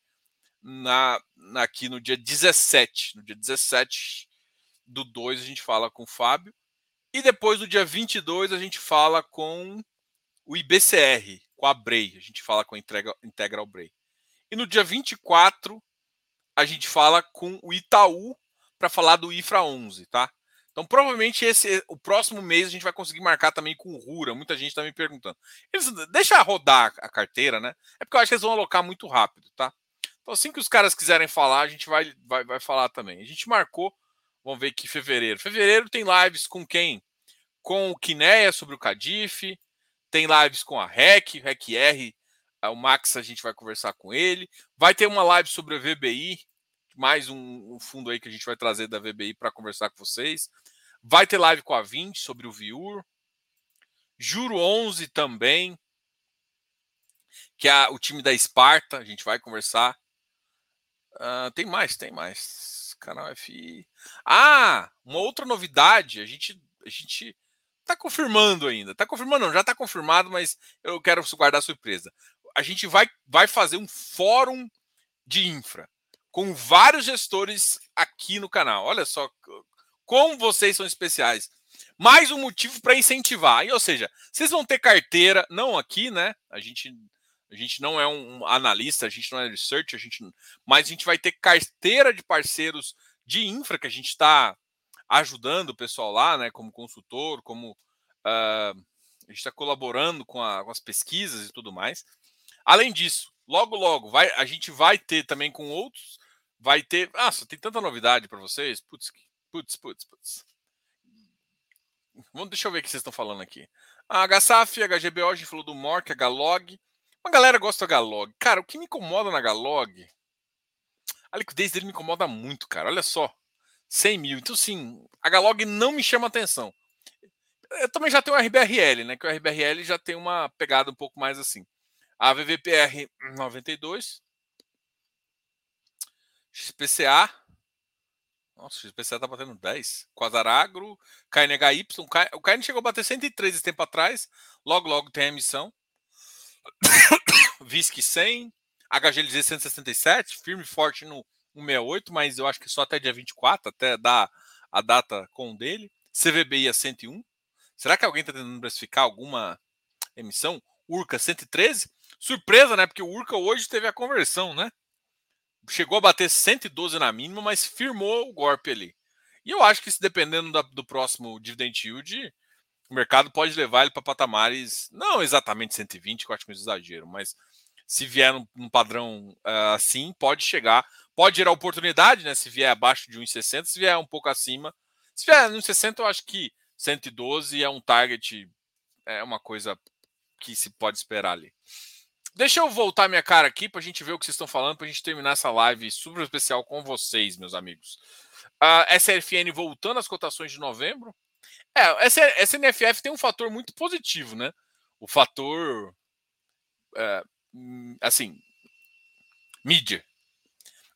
Speaker 1: na, na, aqui no dia 17. No dia 17 do 2 a gente fala com o Fábio. E depois do dia 22 a gente fala com o IBCR, com a Brei. A gente fala com a Integra, Integral Brei. E no dia 24 a gente fala com o Itaú para falar do IFRA 11, tá? Então, provavelmente esse o próximo mês a gente vai conseguir marcar também com o Rura. Muita gente está me perguntando. Eles deixa rodar a carteira, né? É porque eu acho que eles vão alocar muito rápido, tá? Então, assim que os caras quiserem falar, a gente vai, vai, vai falar também. A gente marcou, vamos ver que fevereiro. Fevereiro tem lives com quem? Com o Kineia sobre o Cadif, tem lives com a REC, REC-R, o Max a gente vai conversar com ele. Vai ter uma live sobre a VBI, mais um, um fundo aí que a gente vai trazer da VBI para conversar com vocês. Vai ter live com a 20 sobre o Viur. Juro 11 também, que é o time da Esparta, a gente vai conversar. Uh, tem mais, tem mais. Canal FI. Ah, uma outra novidade, a gente a gente tá confirmando ainda. Tá confirmando, não, já tá confirmado, mas eu quero guardar surpresa. A gente vai vai fazer um fórum de infra com vários gestores aqui no canal. Olha só como vocês são especiais. Mais um motivo para incentivar. E, ou seja, vocês vão ter carteira, não aqui, né? A gente, a gente não é um analista, a gente não é research, a gente, mas a gente vai ter carteira de parceiros de infra que a gente está ajudando o pessoal lá, né, como consultor, como uh, a gente está colaborando com, a, com, as pesquisas e tudo mais. Além disso, logo, logo, vai, a gente vai ter também com outros, vai ter. Nossa, tem tanta novidade para vocês. Putz, putz, putz, putz. Vamos, deixa eu ver o que vocês estão falando aqui. A HSAF, HGBO, a gente falou do MORC, HLOG. Uma galera gosta do HLOG. Cara, o que me incomoda na HLOG, a liquidez dele me incomoda muito, cara. Olha só. 100 mil. Então, sim, a Galog não me chama atenção. Eu também já tenho o RBRL, né? Que o RBRL já tem uma pegada um pouco mais assim. A VVPR 92. XPCA. Nossa, o XPCA tá batendo 10. Quasaragro. KNHY. O KN chegou a bater 103 esse tempo atrás. Logo, logo tem a emissão. VISC 100. HGLZ 167. Firme e forte no 168, mas eu acho que só até dia 24, até dar a data com dele. CVBI a 101. Será que alguém está tentando precificar alguma emissão? Urca 113. Surpresa, né? Porque o Urca hoje teve a conversão, né? Chegou a bater 112 na mínima, mas firmou o golpe ali. E eu acho que se dependendo da, do próximo dividend yield, o mercado pode levar ele para patamares, não exatamente 120, que eu acho que é um exagero, mas se vier num, num padrão uh, assim, pode chegar Pode gerar oportunidade, né? Se vier abaixo de 1,60, se vier um pouco acima. Se vier 1,60, eu acho que 112 é um target, é uma coisa que se pode esperar ali. Deixa eu voltar minha cara aqui para a gente ver o que vocês estão falando, para a gente terminar essa live super especial com vocês, meus amigos. A SRFN voltando às cotações de novembro. É, essa SNFF tem um fator muito positivo, né? O fator. É, assim. Mídia.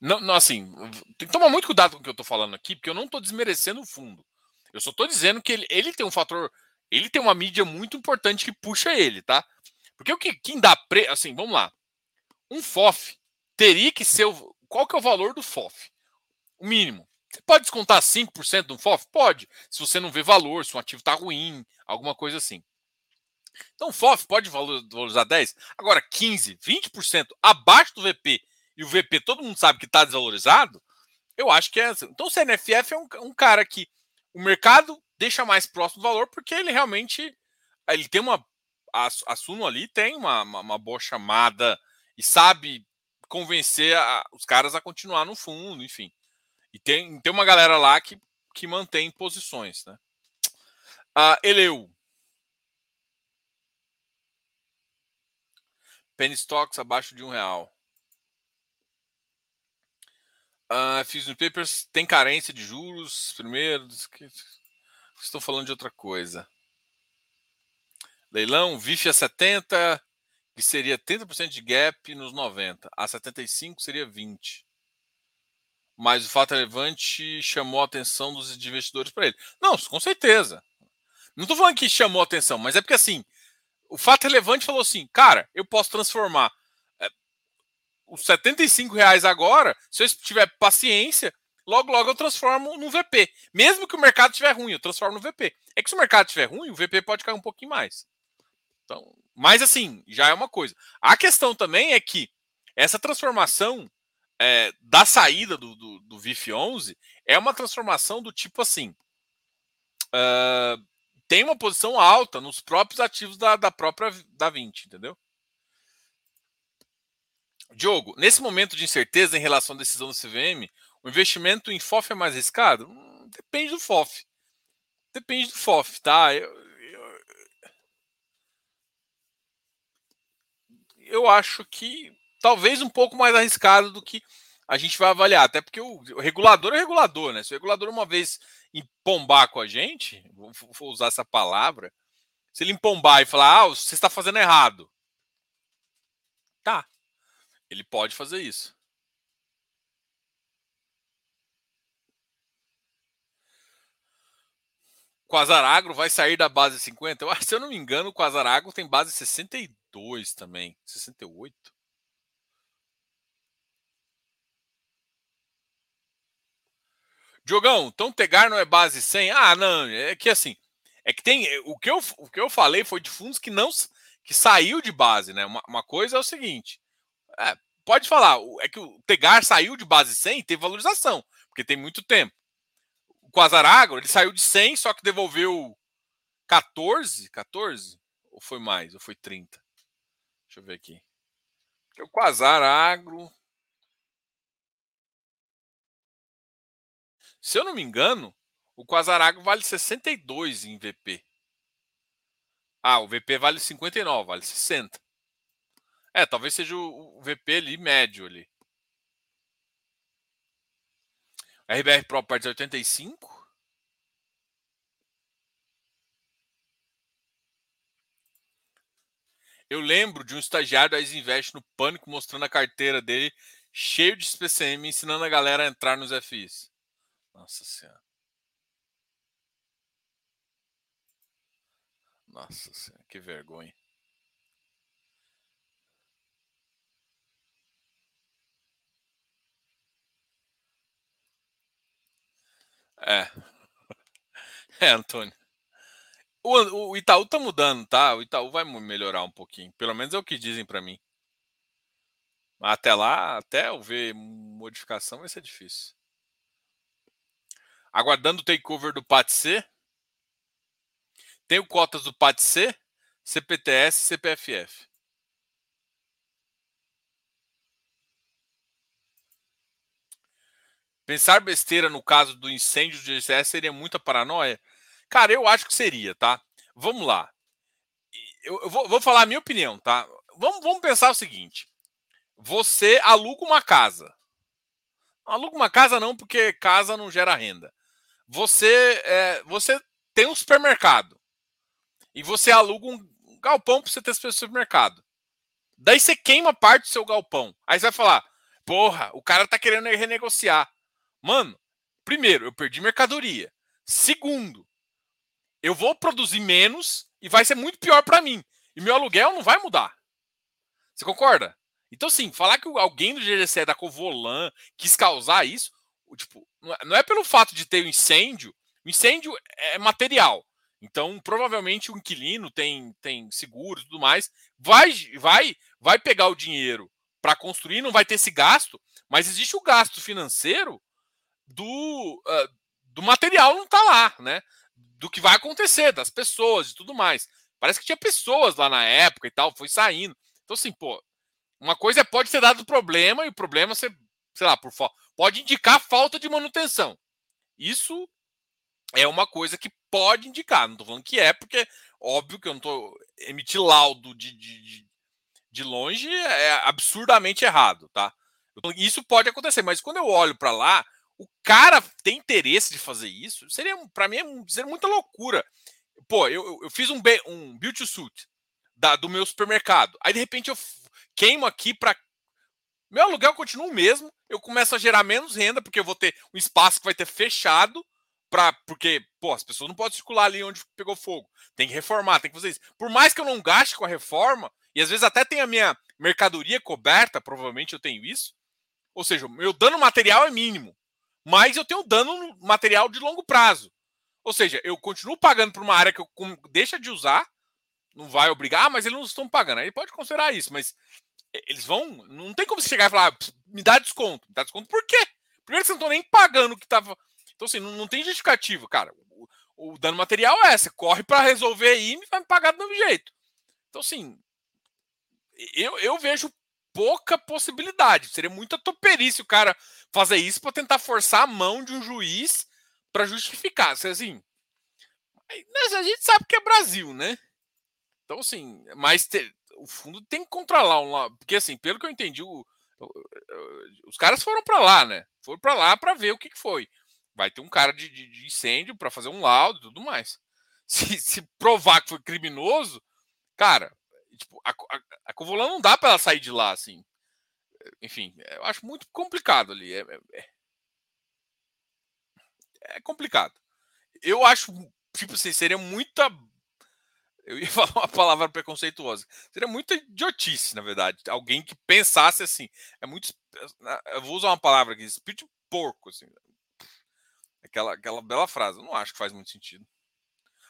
Speaker 1: Não, não, assim, tem que tomar muito cuidado com o que eu estou falando aqui, porque eu não estou desmerecendo o fundo. Eu só estou dizendo que ele, ele tem um fator, ele tem uma mídia muito importante que puxa ele, tá? Porque o que quem dá pre, assim, vamos lá. Um FOF teria que ser o, qual que é o valor do FOF? O mínimo. Você pode descontar 5% do FOF? Pode. Se você não vê valor, se o ativo está ruim, alguma coisa assim. Então, FOF pode valorizar 10, agora 15, 20% abaixo do VP e o VP todo mundo sabe que está desvalorizado, eu acho que é assim. Então o CNFF é um, um, cara que o mercado deixa mais próximo do valor porque ele realmente ele tem uma a, a Suno ali tem uma, uma, uma, boa chamada e sabe convencer a, os caras a continuar no fundo, enfim. E tem, tem uma galera lá que, que mantém posições, né? Uh, Eleu. Penny Stocks abaixo de um real. Uh, fiz no Papers tem carência de juros, primeiro. Estou falando de outra coisa. Leilão, VIF a 70, que seria 30% de gap nos 90. A 75 seria 20. Mas o fato relevante chamou a atenção dos investidores para ele. Não, com certeza. Não estou falando que chamou a atenção, mas é porque assim, o fato relevante falou assim, cara, eu posso transformar os 75 reais agora, se eu tiver paciência, logo, logo eu transformo no VP. Mesmo que o mercado estiver ruim, eu transformo no VP. É que se o mercado estiver ruim, o VP pode cair um pouquinho mais. Então, mas assim, já é uma coisa. A questão também é que essa transformação é, da saída do, do, do, VIF 11 é uma transformação do tipo assim. Uh, tem uma posição alta nos próprios ativos da, da própria da 20, entendeu? Diogo, nesse momento de incerteza em relação à decisão do CVM, o investimento em FOF é mais arriscado? Hum, depende do FOF. Depende do FOF, tá? Eu, eu acho que talvez um pouco mais arriscado do que a gente vai avaliar. Até porque o, regulador é regulador, né? Se o regulador uma vez empombar com a gente, vou usar essa palavra, se ele empombar e falar, ah, você está fazendo errado. Tá, ele pode fazer isso. Quasaragro vai sair da base 50? Eu, se eu não me engano, o Quasaragro tem base 62 também. 68? Diogão, então Tegar não é base 100? Ah, não, é que assim, é que tem, o que eu, o que eu falei foi de fundos que não que saiu de base, né? Uma, uma coisa é o seguinte, é, pode falar, é que o Tegar saiu de base 100 e teve valorização. porque tem muito tempo. O Quasaragro, ele saiu de 100, só que devolveu 14, 14? Ou foi mais? Ou foi 30? Deixa eu ver aqui. Porque o Quasaragro Se eu não me engano, o Quasarago vale 62 em VP. Ah, o VP vale 59, vale 60. É, talvez seja o VP ali médio ali. RBR Properties 85. Eu lembro de um estagiário da Isinvest no Pânico mostrando a carteira dele cheio de SPCM, ensinando a galera a entrar nos FIs. Nossa Senhora. Nossa Senhora, que vergonha. É. É, Antônio. O, o Itaú tá mudando, tá? O Itaú vai melhorar um pouquinho. Pelo menos é o que dizem para mim. Até lá, até eu ver modificação, vai ser difícil. Aguardando o takeover do PATC. Tenho cotas do PATC, CPTS e CPFF. Pensar besteira no caso do incêndio do GCS seria muita paranoia? Cara, eu acho que seria, tá? Vamos lá. Eu, eu vou, vou, falar a minha opinião, tá? Vamos, vamos pensar o seguinte: você aluga uma casa. Aluga uma casa não, porque casa não gera renda você é, você tem um supermercado e você aluga um galpão para você ter seu supermercado. Daí você queima parte do seu galpão. Aí você vai falar: porra, o cara tá querendo renegociar. Mano, primeiro, eu perdi mercadoria. Segundo, eu vou produzir menos e vai ser muito pior para mim. E meu aluguel não vai mudar. Você concorda? Então, sim, falar que alguém do GGC é da Covolan quis causar isso, tipo, é, não é pelo fato de ter um incêndio, o incêndio é material. Então, provavelmente o inquilino tem, tem seguro e tudo mais, vai, vai, vai pegar o dinheiro para construir, não vai ter esse gasto, mas existe o gasto financeiro do, uh, do material não tá lá, né? Do que vai acontecer, das pessoas e tudo mais. Parece que tinha pessoas lá na época e tal, foi saindo. Então, assim, pô, uma coisa é pode ter dado problema e o problema você, sei lá, por, pode indicar falta de manutenção. Isso é uma coisa que pode indicar. Não estou falando que é, porque óbvio que eu não estou emitir laudo de, de, de longe é absurdamente errado, tá? Isso pode acontecer, mas quando eu olho para lá, o cara tem interesse de fazer isso, seria para mim é seria muita loucura. Pô, eu, eu fiz um, um build suit da, do meu supermercado. Aí de repente eu queimo aqui para meu aluguel continua o mesmo, eu começo a gerar menos renda, porque eu vou ter um espaço que vai ter fechado, pra, porque, pô, as pessoas não podem circular ali onde pegou fogo. Tem que reformar, tem que fazer isso. Por mais que eu não gaste com a reforma, e às vezes até tenha a minha mercadoria coberta, provavelmente eu tenho isso. Ou seja, meu dano material é mínimo, mas eu tenho dano material de longo prazo. Ou seja, eu continuo pagando por uma área que eu deixa de usar, não vai obrigar, ah, mas eles não estão pagando. Aí pode considerar isso, mas eles vão. Não tem como você chegar e falar, me dá desconto. Me dá desconto por quê? Primeiro você não estão nem pagando o que estava. Então, assim, não, não tem justificativo, cara. O, o, dano material é, você corre para resolver aí e vai me pagar do mesmo jeito. Então, assim, eu, eu vejo pouca possibilidade. Seria muita toperice o cara fazer isso para tentar forçar a mão de um juiz para justificar. Assim, a gente sabe que é Brasil, né? Então, assim, mas ter, o fundo tem que controlar um lado. Porque, assim, pelo que eu entendi, o, os caras foram para lá, né? Foram para lá para ver o que, que, foi. Vai ter um cara de, de, de incêndio para fazer um laudo e tudo mais. Se, se, provar que foi criminoso, cara, tipo, a, a, a Covolan não dá para ela sair de lá, assim. Enfim, eu acho muito complicado ali. É, é, é, é complicado. Eu acho, tipo assim, seria muita eu ia falar uma palavra preconceituosa. Seria muita idiotice, na verdade. Alguém que pensasse assim. É muito. Eu vou usar uma palavra aqui, espírito porco, assim. Aquela, aquela bela frase. Eu não acho que faz muito sentido.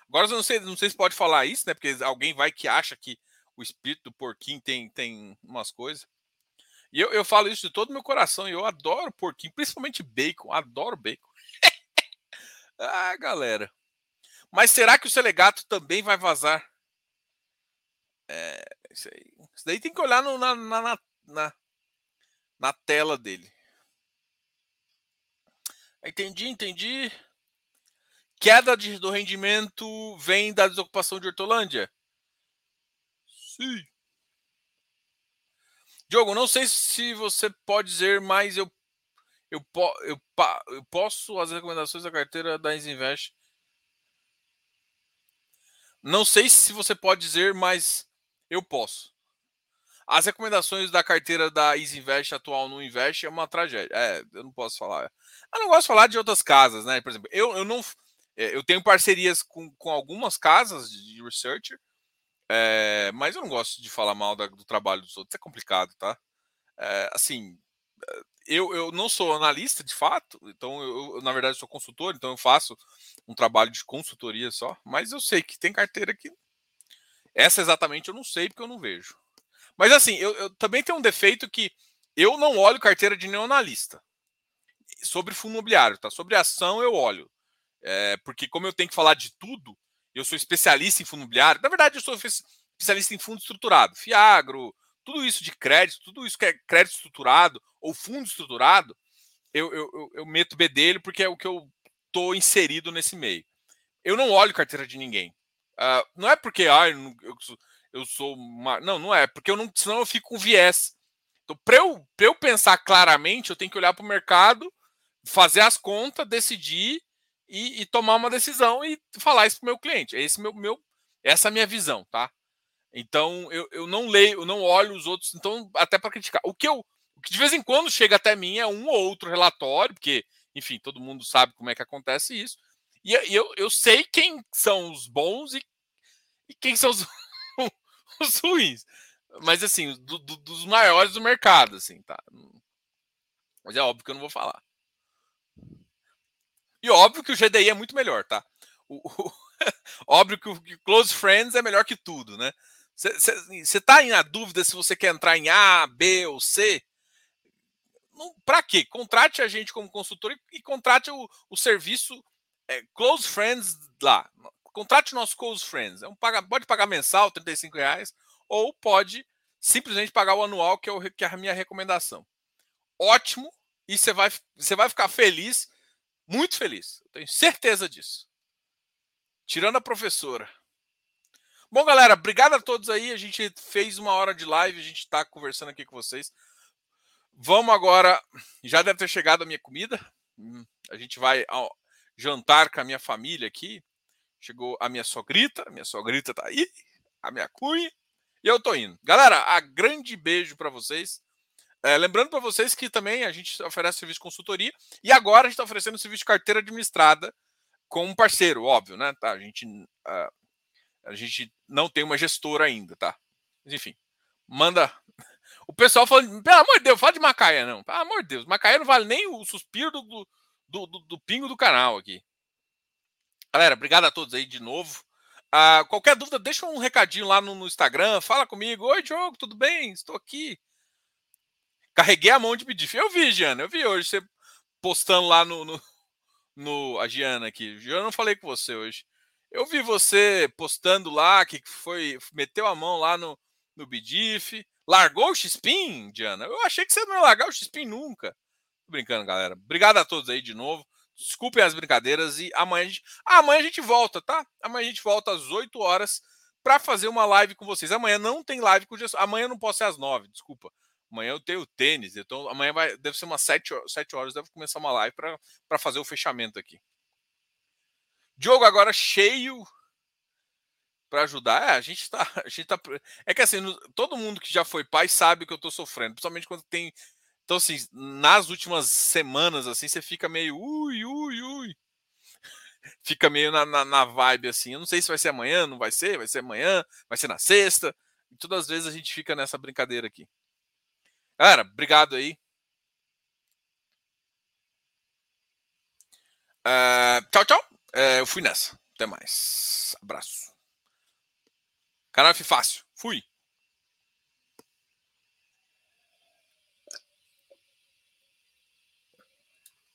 Speaker 1: Agora eu não sei, não sei se pode falar isso, né? Porque alguém vai que acha que o espírito do porquinho tem, tem umas coisas. E eu, eu falo isso de todo meu coração. E eu adoro porquinho, principalmente bacon. Adoro bacon. ah, galera. Mas será que o Selegato também vai vazar? É, isso aí. Isso daí tem que olhar no, na, na, na, na tela dele. Entendi, entendi. Queda de, do rendimento vem da desocupação de Hortolândia? Sim. Diogo, não sei se você pode dizer, mas eu, eu, eu, eu posso as recomendações da carteira da Isinvest. Não sei se você pode dizer, mas eu posso. As recomendações da carteira da Isinvest atual no Invest é uma tragédia. É, eu não posso falar. Eu não gosto de falar de outras casas, né? Por exemplo, eu, eu não. É, eu tenho parcerias com, com algumas casas de researcher, é, mas eu não gosto de falar mal da, do trabalho dos outros. É complicado, tá? É, assim, eu, eu não sou analista de fato, então eu, eu, na verdade sou consultor, então eu faço um trabalho de consultoria só, mas eu sei que tem carteira que. Essa exatamente eu não sei porque eu não vejo. Mas assim, eu, eu também tenho um defeito que eu não olho carteira de nenhum analista sobre fundo imobiliário, tá? Sobre ação eu olho. É, porque como eu tenho que falar de tudo, eu sou especialista em fundo imobiliário. Na verdade, eu sou especialista em fundo estruturado, Fiagro, tudo isso de crédito, tudo isso que é crédito estruturado ou fundo estruturado, eu, eu, eu meto B dele porque é o que eu estou inserido nesse meio. Eu não olho carteira de ninguém. Uh, não é porque ah, eu, eu, eu sou uma... Não, não é. Porque eu não, senão eu fico com viés. Então, para eu, eu pensar claramente, eu tenho que olhar para o mercado, fazer as contas, decidir e, e, tomar uma decisão e falar isso para o meu cliente. Esse meu, meu, essa é a minha visão, tá? Então eu, eu não leio, eu não olho os outros, então até para criticar. O que eu, o que de vez em quando chega até mim é um ou outro relatório, porque enfim todo mundo sabe como é que acontece isso. E eu, eu sei quem são os bons e, e quem são os, os ruins. Mas assim, do, do, dos maiores do mercado, assim, tá? Mas é óbvio que eu não vou falar. E óbvio que o GDI é muito melhor, tá? O, o, óbvio que o Close Friends é melhor que tudo, né? Você está na dúvida se você quer entrar em A, B ou C? Para quê? Contrate a gente como consultor e, e contrate o, o serviço é, Close Friends lá. Contrate o nosso Close Friends. É um, paga, pode pagar mensal, R$ reais, ou pode simplesmente pagar o anual, que é, o, que é a minha recomendação. Ótimo, e você vai, vai ficar feliz muito feliz. tenho certeza disso. Tirando a professora. Bom, galera, obrigado a todos aí. A gente fez uma hora de live, a gente está conversando aqui com vocês. Vamos agora. Já deve ter chegado a minha comida. Hum, a gente vai ao jantar com a minha família aqui. Chegou a minha sogrita, a minha sogrita tá aí, a minha cunha, e eu tô indo. Galera, a grande beijo para vocês. É, lembrando para vocês que também a gente oferece serviço de consultoria e agora a gente está oferecendo serviço de carteira administrada com um parceiro, óbvio, né? Tá, a, gente, uh, a gente não tem uma gestora ainda, tá? Mas, enfim, manda. O pessoal fala, pelo amor de Deus, fala de Macaé, não. Pelo amor de Deus, Macaé não vale nem o suspiro do, do, do, do pingo do canal aqui. Galera, obrigado a todos aí de novo. Uh, qualquer dúvida, deixa um recadinho lá no, no Instagram, fala comigo. Oi, Diogo, tudo bem? Estou aqui. Carreguei a mão de pedir. Eu vi, Giana, eu vi hoje você postando lá no, no, no a Giana aqui. Eu não falei com você hoje. Eu vi você postando lá que foi meteu a mão lá no no Bidif, largou o X-Pin, Diana. Eu achei que você não ia largar o X-Pin nunca. Tô brincando, galera. Obrigado a todos aí de novo. Desculpem as brincadeiras e amanhã a gente, amanhã a gente volta, tá? Amanhã a gente volta às 8 horas para fazer uma live com vocês. Amanhã não tem live com o gestor. Amanhã não posso ser às 9, desculpa. Amanhã eu tenho tênis, então amanhã vai, deve ser umas 7, 7 horas, deve começar uma live para fazer o fechamento aqui. Diogo agora cheio para ajudar. É, a gente tá, a gente tá É que assim, todo mundo que já foi pai sabe que eu tô sofrendo, principalmente quando tem Então assim, nas últimas semanas assim, você fica meio ui ui ui. Fica meio na, na, na vibe assim. Eu não sei se vai ser amanhã, não vai ser, vai ser amanhã, vai ser na sexta. E todas as vezes a gente fica nessa brincadeira aqui. Galera, obrigado aí. Uh, tchau, tchau. Uh, eu fui nessa. Até mais. Abraço. Canal F Fácil. Fui.